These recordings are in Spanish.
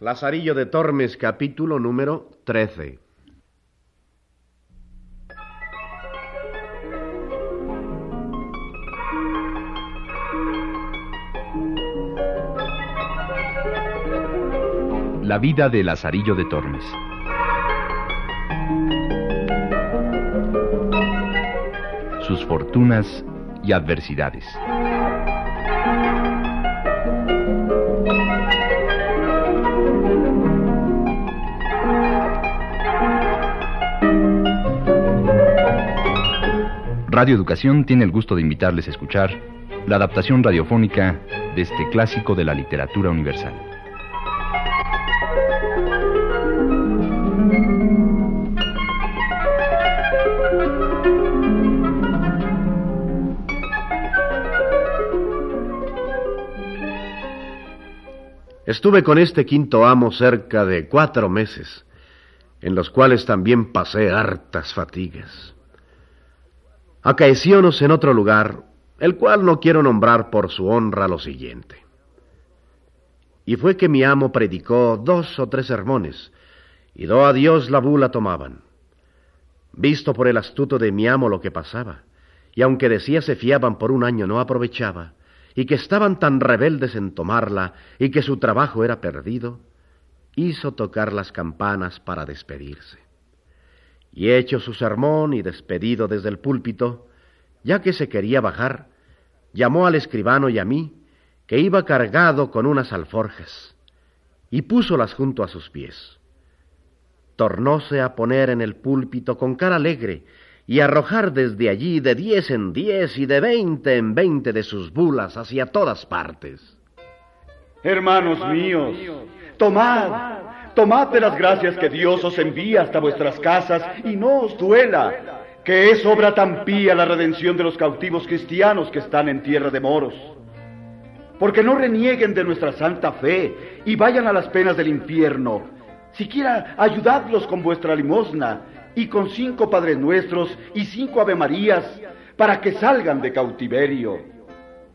Lazarillo de Tormes, capítulo número 13. La vida de Lazarillo de Tormes. Sus fortunas y adversidades. Radio Educación tiene el gusto de invitarles a escuchar la adaptación radiofónica de este clásico de la literatura universal. Estuve con este quinto amo cerca de cuatro meses, en los cuales también pasé hartas fatigas. Acaeciónos en otro lugar, el cual no quiero nombrar por su honra lo siguiente. Y fue que mi amo predicó dos o tres sermones, y do a Dios la bula tomaban. Visto por el astuto de mi amo lo que pasaba, y aunque decía se fiaban por un año no aprovechaba, y que estaban tan rebeldes en tomarla y que su trabajo era perdido, hizo tocar las campanas para despedirse. Y hecho su sermón y despedido desde el púlpito, ya que se quería bajar, llamó al escribano y a mí, que iba cargado con unas alforjas, y púsolas junto a sus pies. Tornóse a poner en el púlpito con cara alegre, y arrojar desde allí de diez en diez y de veinte en veinte de sus bulas hacia todas partes. Hermanos míos, tomad, tomad de las gracias que Dios os envía hasta vuestras casas y no os duela, que es obra tan pía la redención de los cautivos cristianos que están en tierra de moros. Porque no renieguen de nuestra santa fe y vayan a las penas del infierno. Siquiera ayudadlos con vuestra limosna y con cinco Padres Nuestros y cinco Ave Marías para que salgan de cautiverio.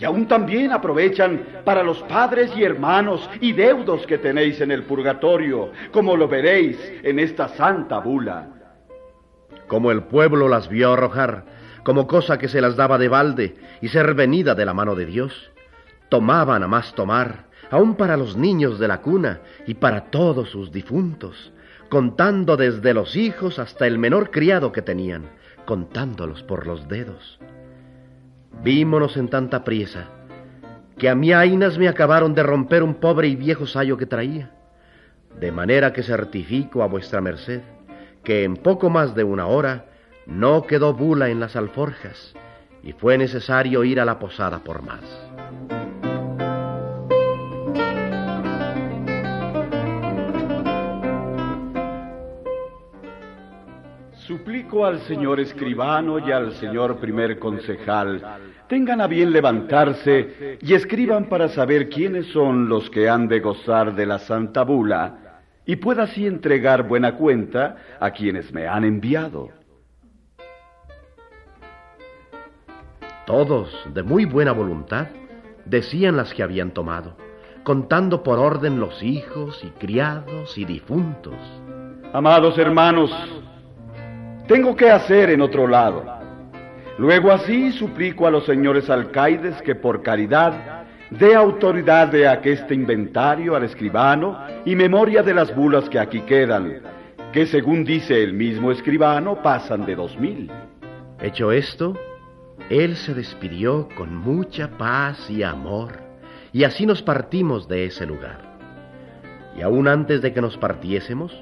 Y aún también aprovechan para los padres y hermanos y deudos que tenéis en el purgatorio, como lo veréis en esta santa bula. Como el pueblo las vio arrojar, como cosa que se las daba de balde y ser venida de la mano de Dios, tomaban a más tomar, aun para los niños de la cuna y para todos sus difuntos, contando desde los hijos hasta el menor criado que tenían, contándolos por los dedos. Vímonos en tanta priesa, que a mí ainas me acabaron de romper un pobre y viejo sayo que traía, de manera que certifico a vuestra merced que en poco más de una hora no quedó bula en las alforjas y fue necesario ir a la posada por más. Suplico al señor escribano y al señor primer concejal, tengan a bien levantarse y escriban para saber quiénes son los que han de gozar de la santa bula, y pueda así entregar buena cuenta a quienes me han enviado. Todos, de muy buena voluntad, decían las que habían tomado, contando por orden los hijos y criados y difuntos. Amados hermanos, tengo que hacer en otro lado. Luego así suplico a los señores alcaides que por caridad dé autoridad de aqueste inventario al escribano y memoria de las bulas que aquí quedan, que según dice el mismo escribano pasan de dos mil. Hecho esto, él se despidió con mucha paz y amor, y así nos partimos de ese lugar. Y aún antes de que nos partiésemos,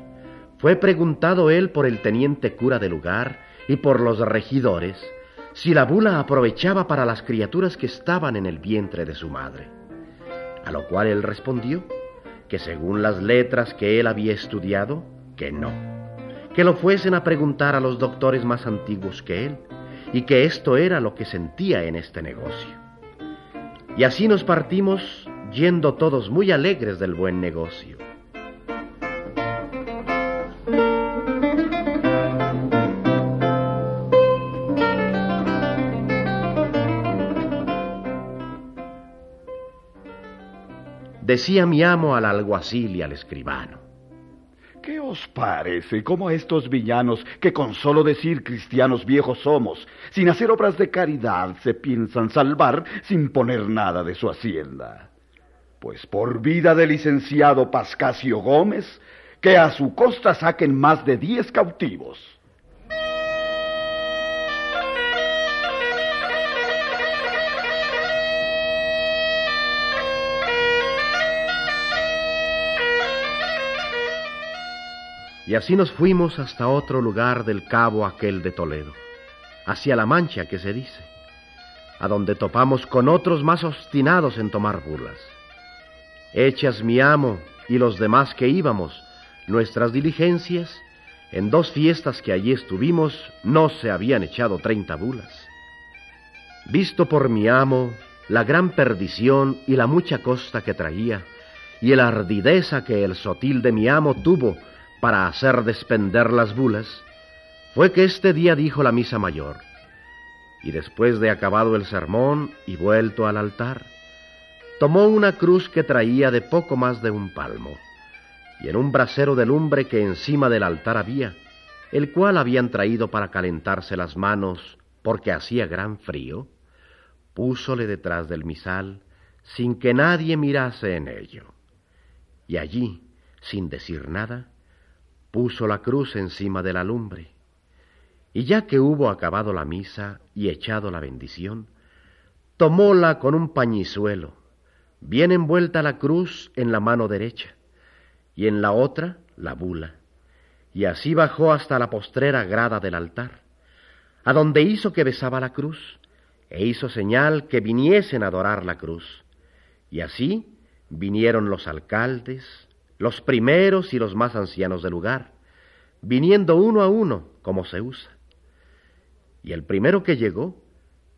fue preguntado él por el teniente cura del lugar y por los regidores si la bula aprovechaba para las criaturas que estaban en el vientre de su madre. A lo cual él respondió que según las letras que él había estudiado, que no, que lo fuesen a preguntar a los doctores más antiguos que él, y que esto era lo que sentía en este negocio. Y así nos partimos yendo todos muy alegres del buen negocio. Decía mi amo al alguacil y al escribano. ¿Qué os parece como a estos villanos que con solo decir cristianos viejos somos, sin hacer obras de caridad, se piensan salvar sin poner nada de su hacienda? Pues por vida del licenciado Pascasio Gómez, que a su costa saquen más de diez cautivos. Y así nos fuimos hasta otro lugar del cabo aquel de Toledo, hacia la Mancha que se dice, a donde topamos con otros más obstinados en tomar burlas. Hechas mi amo y los demás que íbamos, nuestras diligencias, en dos fiestas que allí estuvimos no se habían echado treinta bulas. Visto por mi amo la gran perdición y la mucha costa que traía, y la ardideza que el sotil de mi amo tuvo para hacer despender las bulas, fue que este día dijo la misa mayor, y después de acabado el sermón y vuelto al altar, tomó una cruz que traía de poco más de un palmo, y en un brasero de lumbre que encima del altar había, el cual habían traído para calentarse las manos porque hacía gran frío, púsole detrás del misal sin que nadie mirase en ello. Y allí, sin decir nada, puso la cruz encima de la lumbre. Y ya que hubo acabado la misa y echado la bendición, tomóla con un pañizuelo, bien envuelta la cruz en la mano derecha, y en la otra la bula, y así bajó hasta la postrera grada del altar, a donde hizo que besaba la cruz, e hizo señal que viniesen a adorar la cruz. Y así vinieron los alcaldes, los primeros y los más ancianos del lugar, viniendo uno a uno, como se usa. Y el primero que llegó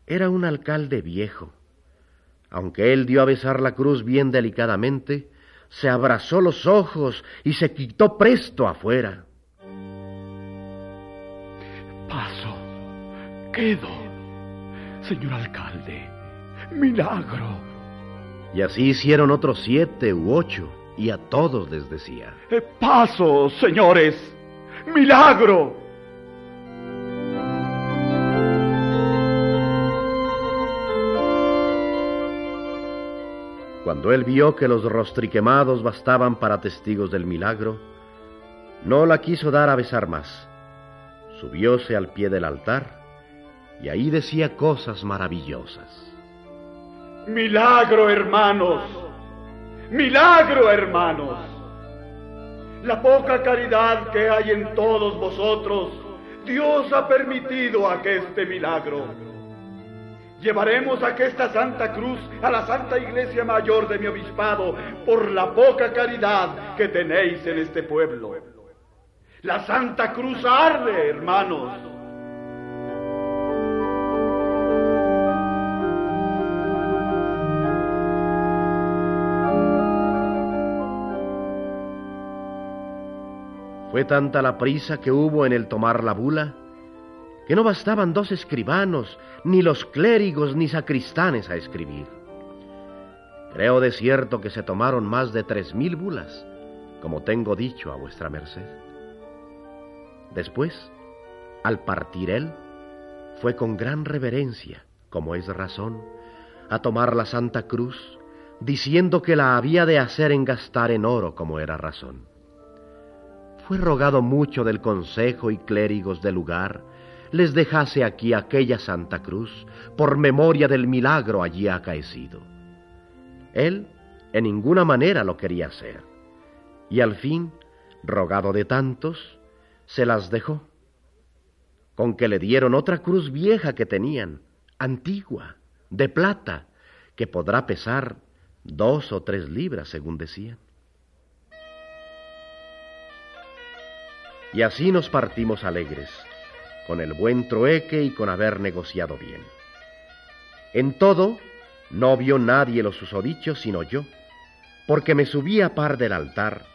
era un alcalde viejo. Aunque él dio a besar la cruz bien delicadamente, se abrazó los ojos y se quitó presto afuera. Paso, quedo, señor alcalde, milagro. Y así hicieron otros siete u ocho y a todos les decía, eh, Paso, señores, milagro. Cuando él vio que los rostriquemados bastaban para testigos del milagro, no la quiso dar a besar más. Subióse al pie del altar y ahí decía cosas maravillosas. Milagro, hermanos Milagro, hermanos. La poca caridad que hay en todos vosotros, Dios ha permitido este milagro. Llevaremos aquesta Santa Cruz a la Santa Iglesia Mayor de mi obispado por la poca caridad que tenéis en este pueblo. La Santa Cruz arde, hermanos. Fue tanta la prisa que hubo en el tomar la bula, que no bastaban dos escribanos, ni los clérigos, ni sacristanes a escribir. Creo de cierto que se tomaron más de tres mil bulas, como tengo dicho a vuestra merced. Después, al partir él, fue con gran reverencia, como es razón, a tomar la Santa Cruz, diciendo que la había de hacer engastar en oro, como era razón fue rogado mucho del consejo y clérigos del lugar les dejase aquí aquella Santa Cruz por memoria del milagro allí acaecido. Él en ninguna manera lo quería hacer, y al fin, rogado de tantos, se las dejó, con que le dieron otra cruz vieja que tenían, antigua, de plata, que podrá pesar dos o tres libras, según decían. Y así nos partimos alegres, con el buen trueque y con haber negociado bien. En todo, no vio nadie los susodichos sino yo, porque me subí a par del altar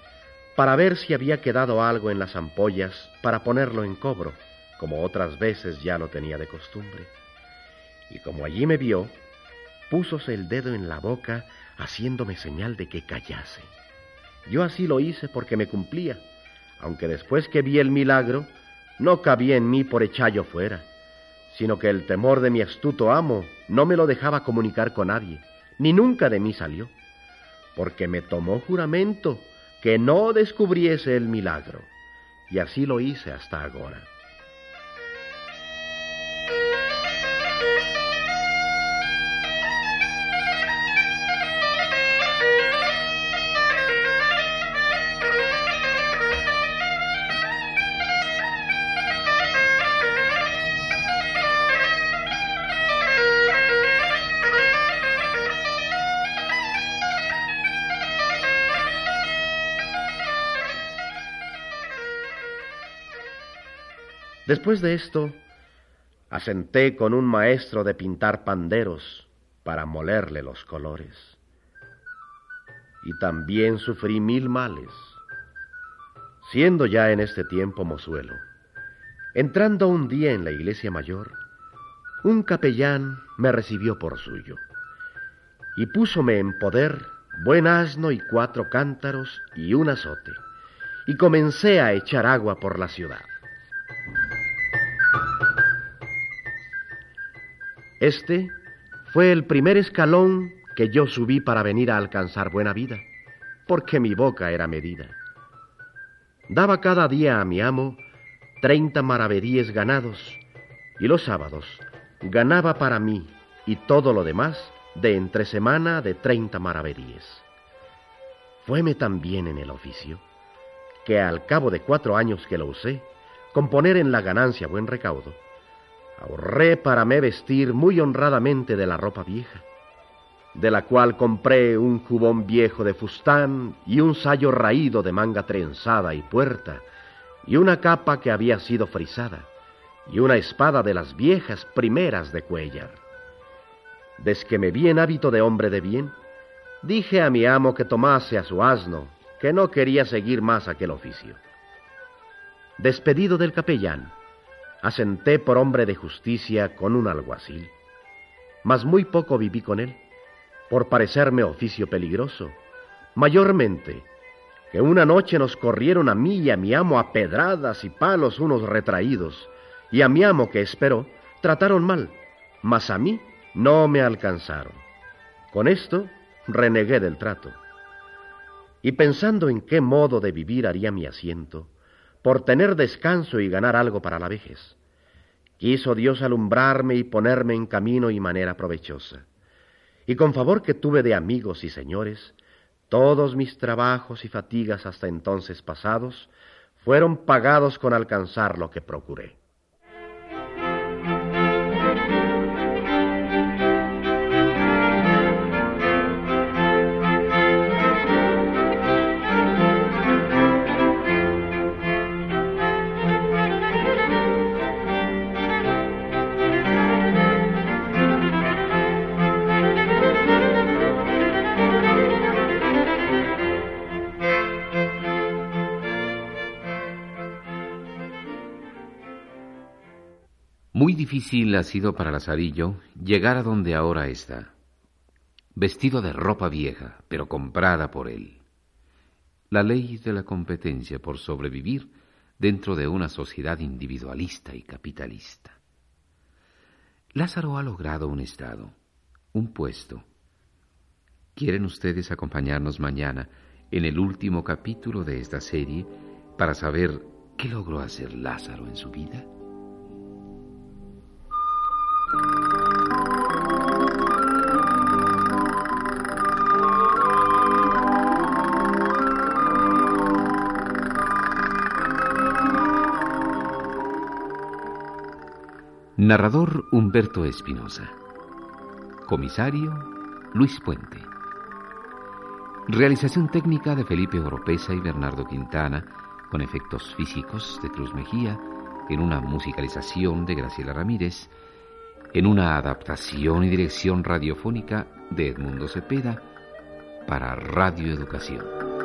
para ver si había quedado algo en las ampollas para ponerlo en cobro, como otras veces ya lo tenía de costumbre. Y como allí me vio, púsose el dedo en la boca haciéndome señal de que callase. Yo así lo hice porque me cumplía, aunque después que vi el milagro, no cabía en mí por echallo fuera, sino que el temor de mi astuto amo no me lo dejaba comunicar con nadie, ni nunca de mí salió, porque me tomó juramento que no descubriese el milagro, y así lo hice hasta ahora. Después de esto, asenté con un maestro de pintar panderos para molerle los colores. Y también sufrí mil males. Siendo ya en este tiempo mozuelo, entrando un día en la iglesia mayor, un capellán me recibió por suyo y púsome en poder buen asno y cuatro cántaros y un azote, y comencé a echar agua por la ciudad. Este fue el primer escalón que yo subí para venir a alcanzar buena vida, porque mi boca era medida. Daba cada día a mi amo treinta maravedíes ganados, y los sábados ganaba para mí y todo lo demás de entre semana de treinta maravedíes. Fueme tan bien en el oficio que al cabo de cuatro años que lo usé, con poner en la ganancia buen recaudo, Ahorré para me vestir muy honradamente de la ropa vieja, de la cual compré un jubón viejo de fustán y un sayo raído de manga trenzada y puerta, y una capa que había sido frisada, y una espada de las viejas primeras de Cuellar. Desde que me vi en hábito de hombre de bien, dije a mi amo que tomase a su asno, que no quería seguir más aquel oficio. Despedido del capellán, asenté por hombre de justicia con un alguacil, mas muy poco viví con él, por parecerme oficio peligroso, mayormente que una noche nos corrieron a mí y a mi amo a pedradas y palos unos retraídos, y a mi amo que esperó, trataron mal, mas a mí no me alcanzaron. Con esto renegué del trato. Y pensando en qué modo de vivir haría mi asiento, por tener descanso y ganar algo para la vejez. Quiso Dios alumbrarme y ponerme en camino y manera provechosa. Y con favor que tuve de amigos y señores, todos mis trabajos y fatigas hasta entonces pasados fueron pagados con alcanzar lo que procuré. Muy difícil ha sido para Lazarillo llegar a donde ahora está, vestido de ropa vieja, pero comprada por él. La ley de la competencia por sobrevivir dentro de una sociedad individualista y capitalista. Lázaro ha logrado un estado, un puesto. ¿Quieren ustedes acompañarnos mañana en el último capítulo de esta serie para saber qué logró hacer Lázaro en su vida? Narrador Humberto Espinosa. Comisario Luis Puente. Realización técnica de Felipe Oropesa y Bernardo Quintana, con efectos físicos de Cruz Mejía, en una musicalización de Graciela Ramírez, en una adaptación y dirección radiofónica de Edmundo Cepeda para Radio Educación.